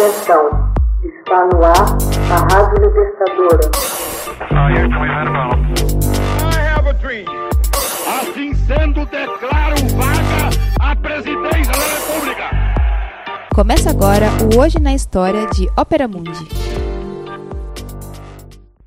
Atenção, está no ar a Rádio Libertadora. Assim sendo, declaro vaga a presidência da República. Começa agora o Hoje na História de Ópera Mundi.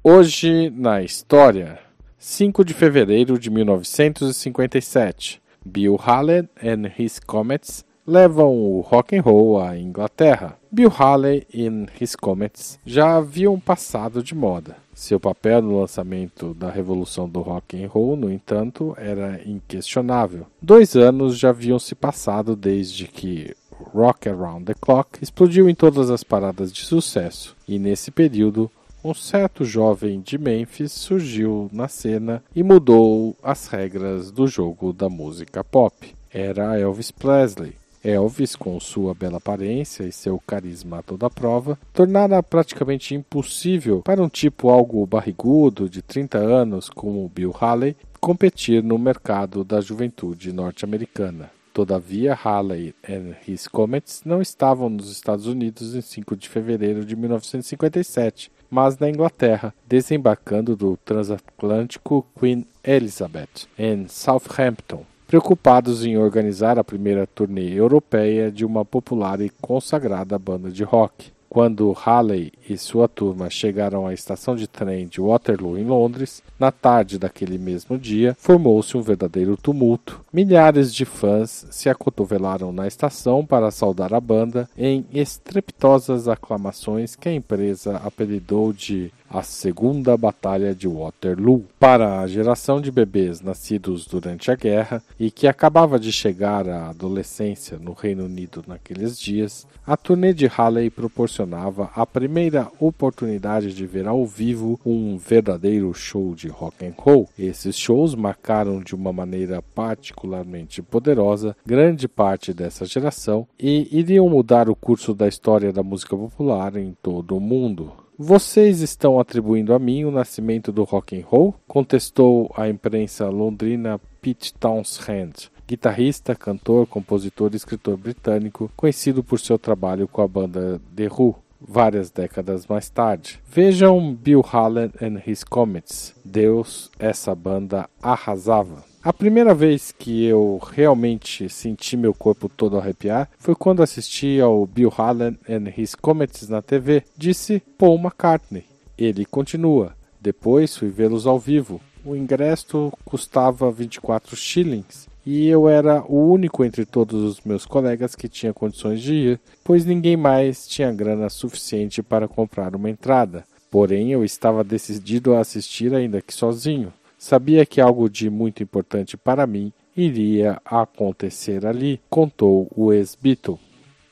Hoje na História, 5 de fevereiro de 1957, Bill Haley and His Comets levam o rock and roll à Inglaterra. Bill Haley e His Comets já haviam passado de moda. Seu papel no lançamento da revolução do rock and roll, no entanto, era inquestionável. Dois anos já haviam se passado desde que Rock Around the Clock explodiu em todas as paradas de sucesso, e nesse período um certo jovem de Memphis surgiu na cena e mudou as regras do jogo da música pop. Era Elvis Presley. Elvis, com sua bela aparência e seu carisma a toda prova, tornara praticamente impossível para um tipo algo barrigudo de 30 anos como Bill Haley competir no mercado da juventude norte-americana. Todavia, Haley e His Comets não estavam nos Estados Unidos em 5 de fevereiro de 1957, mas na Inglaterra, desembarcando do transatlântico Queen Elizabeth em Southampton, preocupados em organizar a primeira turnê europeia de uma popular e consagrada banda de rock. Quando Halley e sua turma chegaram à estação de trem de Waterloo, em Londres, na tarde daquele mesmo dia, formou-se um verdadeiro tumulto. Milhares de fãs se acotovelaram na estação para saudar a banda em estrepitosas aclamações que a empresa apelidou de a Segunda Batalha de Waterloo. Para a geração de bebês nascidos durante a guerra e que acabava de chegar à adolescência no Reino Unido naqueles dias, a turnê de Halley proporcionava a primeira oportunidade de ver ao vivo um verdadeiro show de rock and roll. Esses shows marcaram de uma maneira particularmente poderosa grande parte dessa geração e iriam mudar o curso da história da música popular em todo o mundo. Vocês estão atribuindo a mim o nascimento do rock and roll? Contestou a imprensa londrina Pete Townshend, guitarrista, cantor, compositor e escritor britânico, conhecido por seu trabalho com a banda The Who várias décadas mais tarde. Vejam Bill Haley and His Comets. Deus, essa banda arrasava. A primeira vez que eu realmente senti meu corpo todo arrepiar foi quando assisti ao Bill Haley and His Comets na TV, disse Paul McCartney. Ele continua. Depois fui vê-los ao vivo. O ingresso custava 24 shillings e eu era o único entre todos os meus colegas que tinha condições de ir, pois ninguém mais tinha grana suficiente para comprar uma entrada. Porém, eu estava decidido a assistir ainda que sozinho. Sabia que algo de muito importante para mim iria acontecer ali, contou o ex-Beatle.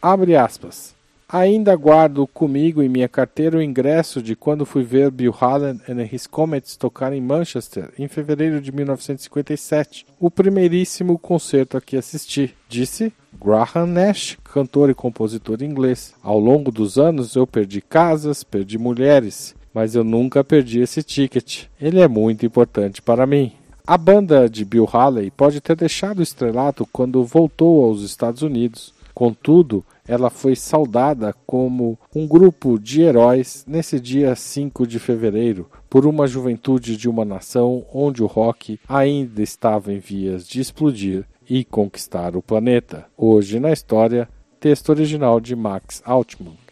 Abre aspas. Ainda guardo comigo em minha carteira o ingresso de quando fui ver Bill Haley and His Comets tocar em Manchester em fevereiro de 1957, o primeiríssimo concerto a que assisti, disse Graham Nash, cantor e compositor inglês. Ao longo dos anos eu perdi casas, perdi mulheres, mas eu nunca perdi esse ticket. Ele é muito importante para mim. A banda de Bill Haley pode ter deixado o estrelato quando voltou aos Estados Unidos. Contudo, ela foi saudada como um grupo de heróis nesse dia 5 de fevereiro por uma juventude de uma nação onde o rock ainda estava em vias de explodir e conquistar o planeta. Hoje na história, texto original de Max Altman.